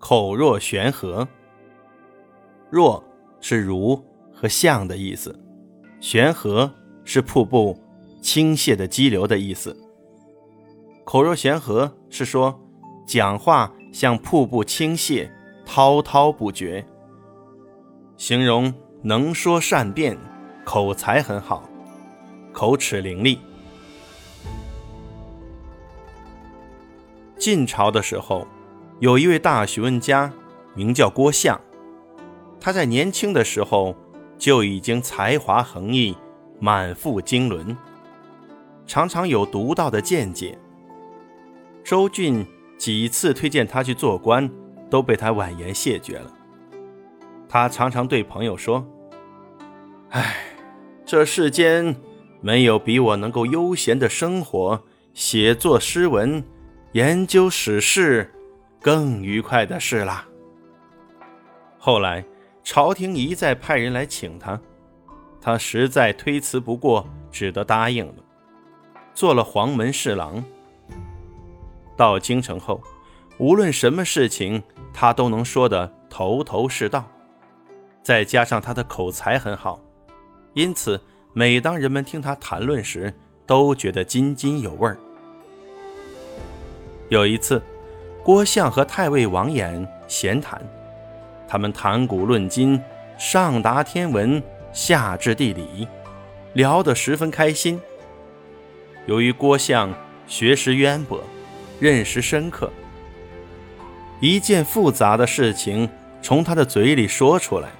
口若悬河。若是如和像的意思，悬河是瀑布倾泻的激流的意思。口若悬河是说讲话像瀑布倾泻，滔滔不绝，形容能说善辩，口才很好，口齿伶俐。晋朝的时候，有一位大学问家，名叫郭象。他在年轻的时候就已经才华横溢，满腹经纶，常常有独到的见解。周俊几次推荐他去做官，都被他婉言谢绝了。他常常对朋友说：“唉，这世间没有比我能够悠闲的生活、写作诗文。”研究史事，更愉快的事啦。后来，朝廷一再派人来请他，他实在推辞不过，只得答应了，做了黄门侍郎。到京城后，无论什么事情，他都能说得头头是道，再加上他的口才很好，因此每当人们听他谈论时，都觉得津津有味儿。有一次，郭象和太尉王衍闲谈，他们谈古论今，上达天文，下至地理，聊得十分开心。由于郭象学识渊博，认识深刻，一件复杂的事情从他的嘴里说出来，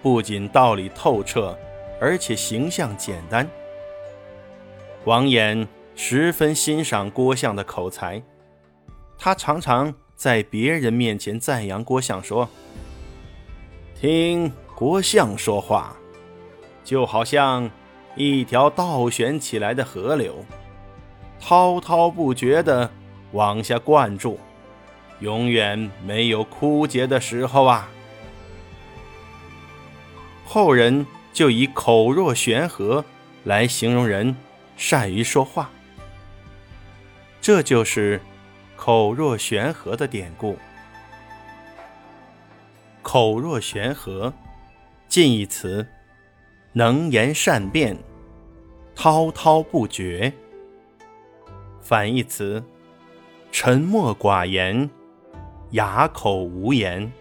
不仅道理透彻，而且形象简单。王衍十分欣赏郭象的口才。他常常在别人面前赞扬郭相，说：“听郭相说话，就好像一条倒悬起来的河流，滔滔不绝地往下灌注，永远没有枯竭的时候啊。”后人就以“口若悬河”来形容人善于说话，这就是。口若悬河的典故。口若悬河，近义词：能言善辩，滔滔不绝；反义词：沉默寡言，哑口无言。